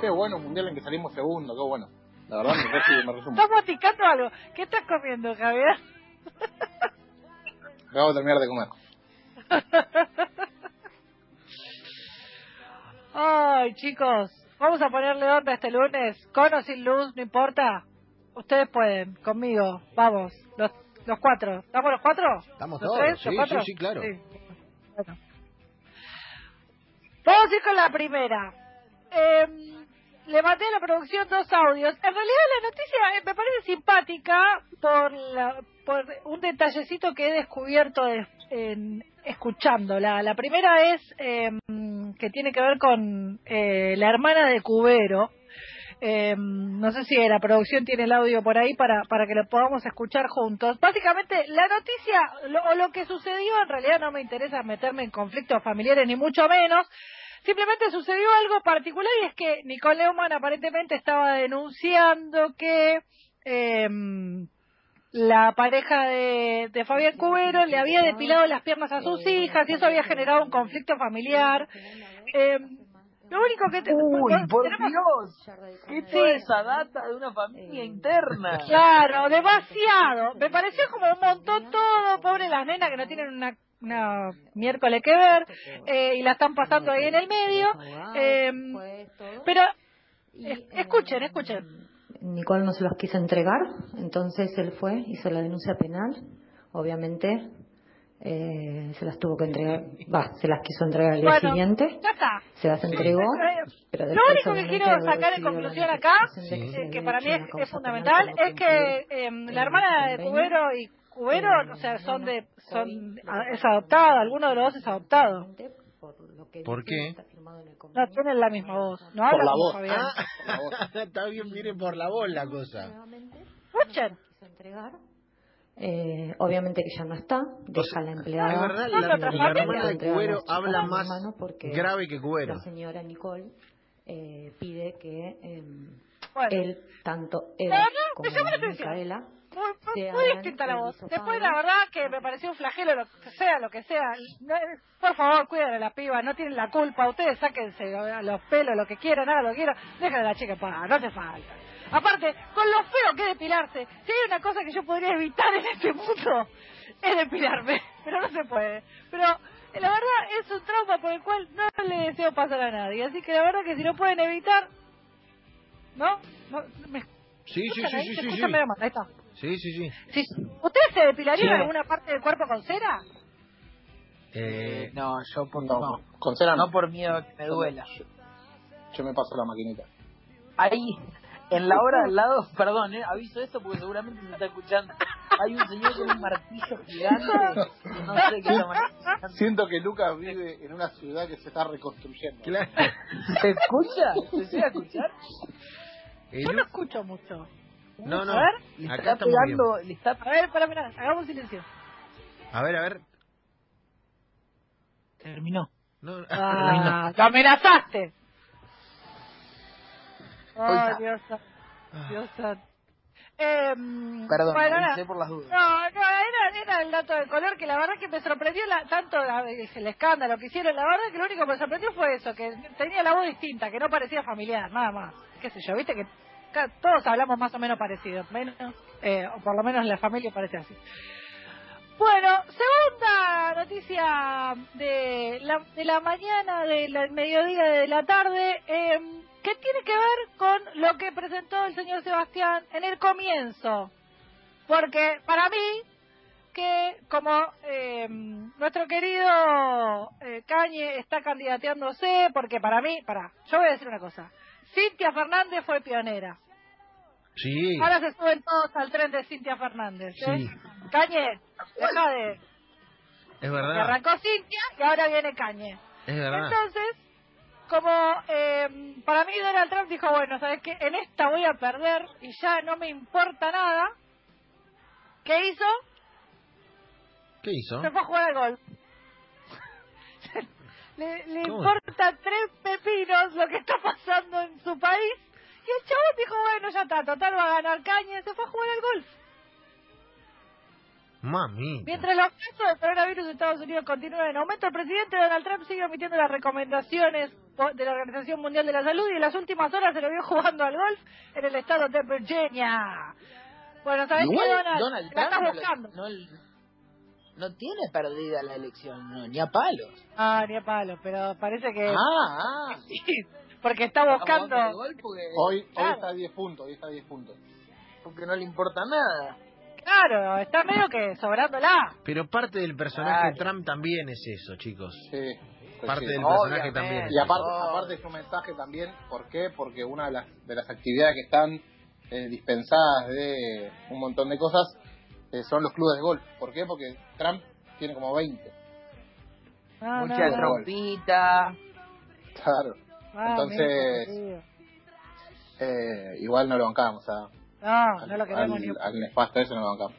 Qué bueno un mundial en que salimos segundo, qué bueno. La verdad me resumo. Me resumo. Estamos picando algo. ¿Qué estás comiendo, Javier? Acabo de terminar de comer. Ay, chicos, vamos a ponerle onda este lunes, con o sin luz, no importa. Ustedes pueden, conmigo, vamos, los, los cuatro. ¿Estamos los cuatro? Estamos ¿Los todos, tres? sí, ¿Los cuatro? sí, sí, claro. Bueno. Vamos a ir con la primera. Eh, le mandé a la producción dos audios. En realidad la noticia eh, me parece simpática por, la- por un detallecito que he descubierto de- en- escuchándola. La primera es eh, que tiene que ver con eh, la hermana de Cubero. Eh, no sé si la producción tiene el audio por ahí para, para que lo podamos escuchar juntos. Básicamente, la noticia lo, o lo que sucedió, en realidad no me interesa meterme en conflictos familiares ni mucho menos. Simplemente sucedió algo particular y es que Nicole Neumann aparentemente estaba denunciando que eh, la pareja de, de Fabián Cubero le había depilado las piernas a sus hijas y eso había generado un conflicto familiar. Eh, lo único que te- Uy, por tenemos- Dios. ¿Qué Sí. toda esa data de una familia interna? Claro, demasiado. Me pareció como un montón todo, pobre las nenas que no tienen una, una miércoles que ver eh, y la están pasando ahí en el medio. Eh, pero es- escuchen, escuchen. Nicole no se los quiso entregar, entonces él fue, hizo la denuncia penal, obviamente eh, se las tuvo que entregar, va, se las quiso entregar al día Bueno, siguiente, ya está. se las entregó, pero Lo único que quiero sacar en conclusión acá, eh, que para mí es, fundamental, penal es que eh, la hermana de. Cubero y Cubero, o sea, son de, son, es adoptada, alguno de los dos es adoptado. ¿Por qué? No tienen la misma voz, no Por hablan la voz. Ah, está bien, viene por la voz la cosa. Escuchen. quiso entregar. Eh, obviamente que ya no está, deja a la empleada. Es verdad, la, la también- hermana de Cubero habla más grave que Cubero. La señora Nicole eh, pide que eh, Bueno. él, tanto él La como me llamó la atención. Micaela, Muy, muy- distinta la voz. Después, la verdad, que me pareció un flagelo, lo que sea, lo que sea. No, eh, Por favor, cuiden a la piba, no tienen la culpa. Ustedes sáquense los pelos, lo que quieran, hagan lo que quieran. Dejen a la chica paz, no hace falta. Aparte, con lo feo que es depilarse, si hay una cosa que yo podría evitar en este mundo, es depilarme. Pero no se puede. Pero la verdad es un trauma por el cual no le deseo pasar a nadie. Así que la verdad que si lo pueden evitar, ¿no? no me, Sí, sí, ¿escuchan sí, ahí? sí, ¿Se sí, escucha sí. mal? Ahí está. Sí, sí, sí. Sí. ¿Ustedes se depilarían Sí. alguna parte del cuerpo con cera? Eh, No, yo por, No, no, con cera no. no por miedo a que me duela. Yo me paso la maquinita. Ahí, en la hora al lado, perdón, eh, aviso esto porque seguramente se está escuchando. Hay un señor con un martillo gigante. No sé qué llama. Siento que Lucas vive en una ciudad que se está reconstruyendo. claro. ¿Se escucha? ¿Se llega a escuchar? El- Yo no escucho mucho. No, no. A ver, Le Acá está estamos bien. pegando, le está a ver, para, para, hagamos silencio. A ver, a ver. Terminó. No, Ah, ¡Lo amenazaste! Ay. Dios santo. Eh, Perdón, bueno, nada. por las dudas. No, no, era, era el dato de color que la verdad que me sorprendió la- tanto la- el escándalo que hicieron. La verdad que lo único que me sorprendió fue eso, que tenía la voz distinta, que no parecía familiar, nada más. Qué sé yo, viste que todos hablamos más o menos parecidos, menos, eh, o por lo menos la familia parece así. Bueno, segunda noticia de la, de la mañana, del mediodía, de la tarde, eh, que tiene que ver con lo que presentó el señor Sebastián en el comienzo. Porque para mí, que como eh, nuestro querido eh, Cañe está candidateándose, porque para mí, para, yo voy a decir una cosa, Cintia Fernández fue pionera. Sí. Ahora se suben todos al tren de Cintia Fernández. ¿eh? Sí. Cañe, deja de... Es verdad. arrancó Cintia y ahora viene Cañe. Es verdad. Entonces, como eh, para mí Donald Trump dijo, bueno, ¿sabes qué? En esta voy a perder y ya no me importa nada. ¿Qué hizo? ¿Qué hizo? Se fue a jugar al golf. le importa tres pepinos lo que está pasando en su país. Y el bueno, ya está, total va a ganar caña. Se fue a jugar al golf. Mami. Mientras los casos de coronavirus en Estados Unidos continúan en aumento, el presidente Donald Trump sigue emitiendo las recomendaciones de la Organización Mundial de la Salud y en las últimas horas se lo vio jugando al golf en el estado de Virginia. Bueno, ¿sabes qué, Donald? Donald la estás Trump no, buscando. no, no tiene perdida la elección, no, ni a palos. Ah, ni a palo, pero parece que... Ah, ah. porque está buscando... Hoy, hoy Claro. está a 10 puntos, hoy está a 10 puntos. porque no le importa nada. Claro, está medio que sobrándola. Pero parte del personaje Claro. Trump también es eso, chicos. Sí. pues Parte sí. del personaje Obviamente. también es Y aparte, Oh. aparte es un mensaje también, ¿por qué? Porque una de las, de las actividades que están eh, dispensadas de un montón de cosas eh, son los clubes de golf. ¿Por qué? Porque Trump tiene como 20. No, Mucha no, no. trompita. Claro. Ah, Entonces- Eh, igual no lo bancamos a, No, al, no lo queremos al- ni un al nefasto ese no lo bancamos.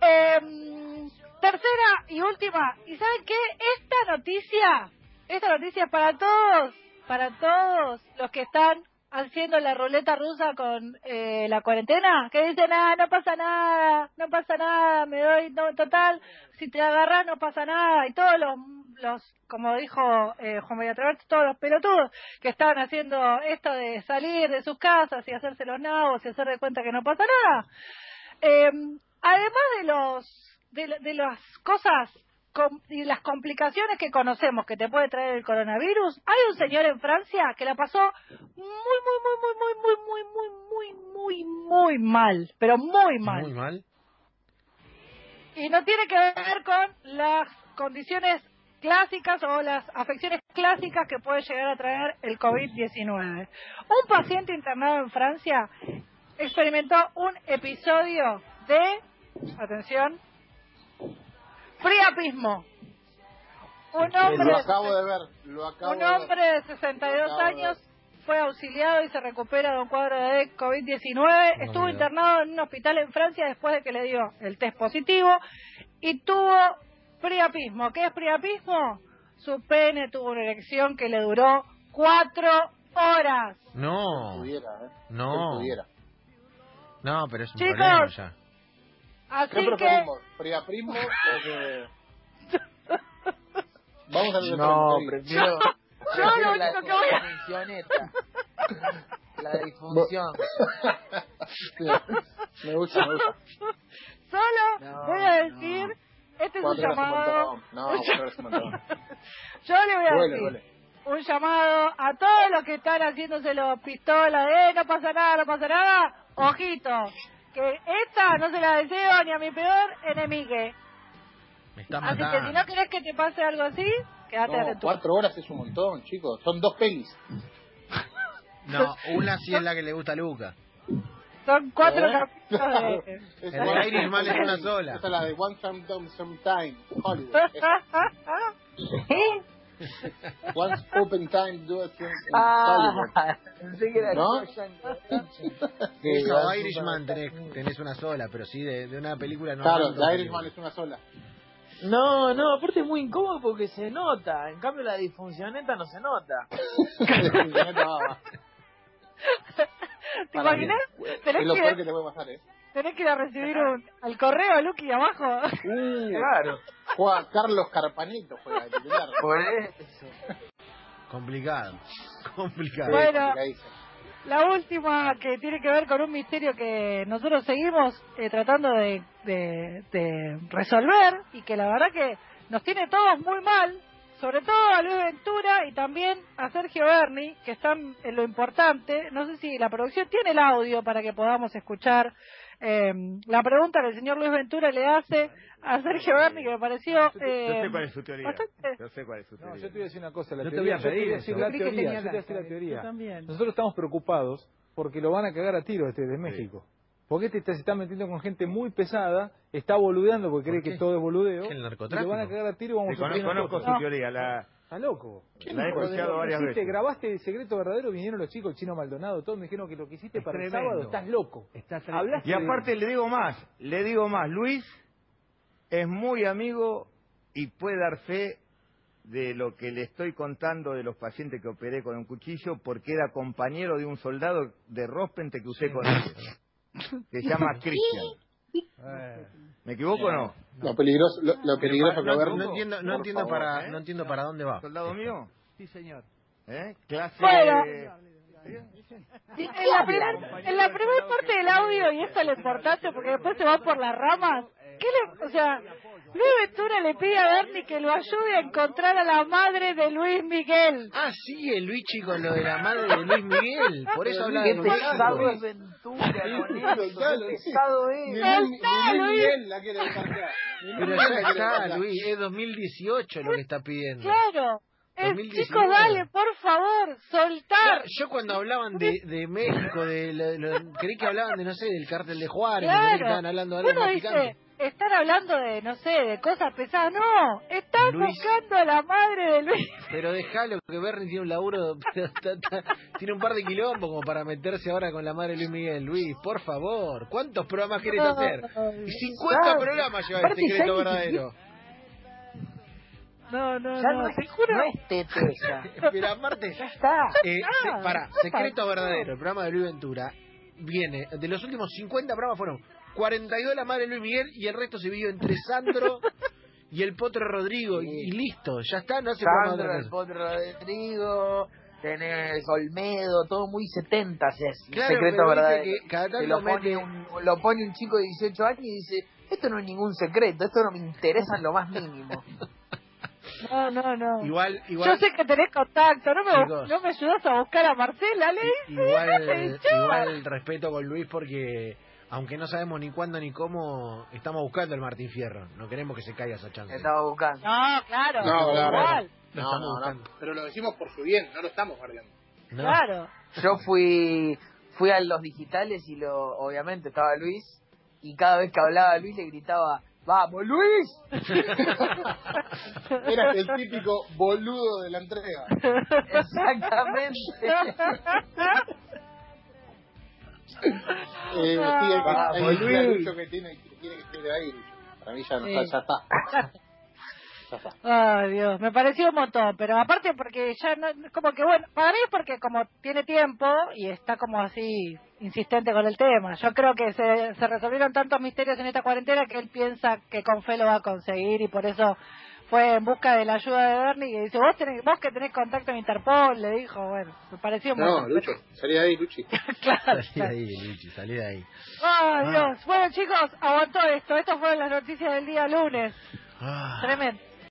Em, tercera y última. ¿Y saben qué? Esta noticia, esta noticia es para todos, para todos los que están haciendo la ruleta rusa con eh, la cuarentena, que dicen, ah, no pasa nada, no pasa nada, me doy, no, total, si te agarras no pasa nada, y todos los, los como dijo eh, Juan María Traverso, todos los pelotudos que estaban haciendo esto de salir de sus casas y hacerse los nabos y hacer de cuenta que no pasa nada. Eh, además de los de, la- de las cosas com- y las complicaciones que conocemos que te puede traer el coronavirus, hay un señor en Francia que la pasó muy muy muy muy muy muy muy muy muy muy muy mal, pero muy mal. Muy mal. Y no tiene que ver con las condiciones clásicas o las afecciones clásicas que puede llegar a traer el COVID-19. Un paciente internado en Francia experimentó un episodio de, atención, priapismo. Un hombre, Lo acabo de ver, lo acabo un hombre de 62 Acabo de años fue auxiliado y se recupera de un cuadro de COVID-19. No Estuvo internado en un hospital en Francia después de que le dio el test positivo y tuvo priapismo. ¿Qué es priapismo? Su pene tuvo una erección que le duró cuatro horas. No. Pudiera, ¿eh? No. Pudiera. No, pero es un Chicos, problema ya. Así ¿Qué que? ¿Priapismo o que...? Vamos a ver No, prefiero, Yo prefiero lo único que voy a- la disfunción. Sí, me gusta, me gusta. solo No, voy a no. Este es un llamado. No, un montón. yo le voy a Duele, decir, duele. un llamado a todos los que están haciéndose los pistolas de "Eh, no pasa nada, no pasa nada, ojito, que esta no se la deseo ni a mi peor enemigue. Me está Así que si no querés que te pase algo así, quédate No, tu cuatro horas es un montón, chicos. Son dos pelis. No, una sí es la que le gusta a Luca. Son cuatro ¿Eh? capítulos de... Es El de Irishman es una sola. Esa es la de One Some Some Sometime, Hollywood. Once Open Time, Do in Hollywood. Ah, pensé que era ¿No? Sí, no, Irishman tenés, tenés una sola, pero sí de, de una película no. Claro, The Irishman es una sola. No, no, aparte es muy incómodo porque se nota. En cambio la disfuncioneta no se nota. ¿Te para imaginas? Tenés Es lo que, peor que te puede pasar, ¿eh? tenés que ir a recibir un, al correo, Lucky, abajo. Claro. Juega Carlos Carpanito, juega titular. Por eso. Complicado. Complicado. Bueno. complicadísimo. La última que tiene que ver con un misterio que nosotros seguimos eh, tratando de, de- de resolver y que la verdad que nos tiene todos muy mal, sobre todo a Luis Ventura y también a Sergio Berni, que están en lo importante. No sé si la producción tiene el audio para que podamos escuchar eh, la pregunta que el señor Luis Ventura le hace a Sergio Berni, que me pareció... eh, Yo sé cuál es su teoría. bastante- Yo sé cuál es su teoría. No, yo te voy a decir una cosa, la Yo te teoría, voy a pedir yo te eso. voy a Yo decir que la teoría, yo te voy a decir la teoría. yo también. Nosotros estamos preocupados porque lo van a cagar a tiro este de México. Porque este se está metiendo con gente muy pesada, está boludeando porque cree que todo es boludeo. ¿Es el y narcotráfico? lo van a cagar a tiro y vamos a conozco, su teoría. La, Está loco. la he escuchado varias veces. grabaste el secreto verdadero, vinieron los chicos, el chino Maldonado, todos me dijeron que lo que hiciste para el sábado, estás loco. Hablaste Y aparte le digo más, le digo más, Luis es muy amigo y puede dar fe de lo que le estoy contando de los pacientes que operé con un cuchillo porque era compañero de un soldado de Rospente que usé con él. Se llama Cristian. Eh, ¿Me equivoco o no? Lo peligroso, lo, lo peligroso que no, ver. no entiendo, no entiendo favor, para, ¿eh? no entiendo para dónde va. ¿Soldado mío? Sí, señor. ¿Eh? Clase... Bueno. Sí, En la, primer, en la primera parte del audio, y esto es lo importante porque después se va por las ramas, ¿qué le, o sea, Luis Ventura le pide a Bernie que lo ayude a encontrar a la madre de Luis Miguel. Ah, sí, el Luigi con lo de la madre de Luis Miguel. Por eso habla Qué de pesado Luis. es Ventura con eso, Soltalo, qué pesado es. Ni Luis Luis. Miguel la quiere descargar. Pero ya está. Luis, es 2018 lo que está pidiendo. Claro. Es, 2019. chicos, dale, por favor, soltar. Claro, yo cuando hablaban de, de México, de lo- lo- creí que hablaban de, no sé, del cártel de Juárez, Claro. que estaban hablando de algo más dice. Están hablando de, no sé, de cosas pesadas. No, están Luis. buscando a la madre de Luis. Pero déjalo que Bernie tiene un laburo, pero está- está- tiene un par de quilombos como para meterse ahora con la madre de Luis Miguel. Luis, por favor, ¿cuántos programas querés hacer? Y 50 Claro. programas lleva el Aparte, secreto verdadero. No, no, Ya no, no es, te juro. no es tete ya. Pero aparte, Ya está. eh, se- ¿qué secreto verdadero, el programa de Luis Ventura, viene, de los últimos 50 programas fueron 42 la madre de Luis Miguel y el resto se vivió entre Sandro y el Potro Rodrigo. Y, y listo, ya está, no hace Sandro, el potro Rodrigo, tenés Olmedo, todo muy 70 es Claro, secreto que cada tanto lo, pone un, lo pone un chico de 18 años y dice, esto no es ningún secreto, esto no me interesa en lo más mínimo. No, no, no. Igual, igual, Yo sé que tenés contacto, no me, Chicos. no me ayudas a buscar a Marcela, le igual, igual respeto con Luis porque aunque no sabemos ni cuándo ni cómo, estamos buscando el Martín Fierro. No queremos que se caiga esa chance. Estaba buscando. No, claro, No, claro. igual, No, estamos no, no. Pero lo decimos por su bien, no lo estamos guardando. ¿no? claro. Yo fui fui a los digitales y lo obviamente estaba Luis y cada vez que hablaba Luis le gritaba, "Vamos, Luis." Eras el típico boludo de la entrega. Exactamente. Eh, sí, hay que, hay que decirle a Luis. Lucho que tiene, que tiene que estar ahí. Lucho. Para mí ya, no Sí. ya está. Ya está. Ay, Dios, me pareció un montón, pero aparte porque ya no, como que bueno, para mí es porque como tiene tiempo y está como así insistente con el tema. Yo creo que se, se resolvieron tantos misterios en esta cuarentena que él piensa que con fe lo va a conseguir y por eso fue en busca de la ayuda de Bernie y dice, vos, tenés, vos que tenés contacto en Interpol, le dijo, bueno, me pareció un No, montón. Lucho, salí de ahí, Luchi. claro, Salí de ahí, Luchi, salí de ahí. Ay, Dios. Bueno, chicos, aguantó esto. Estas fueron las noticias del día lunes. Ah. Tremendo.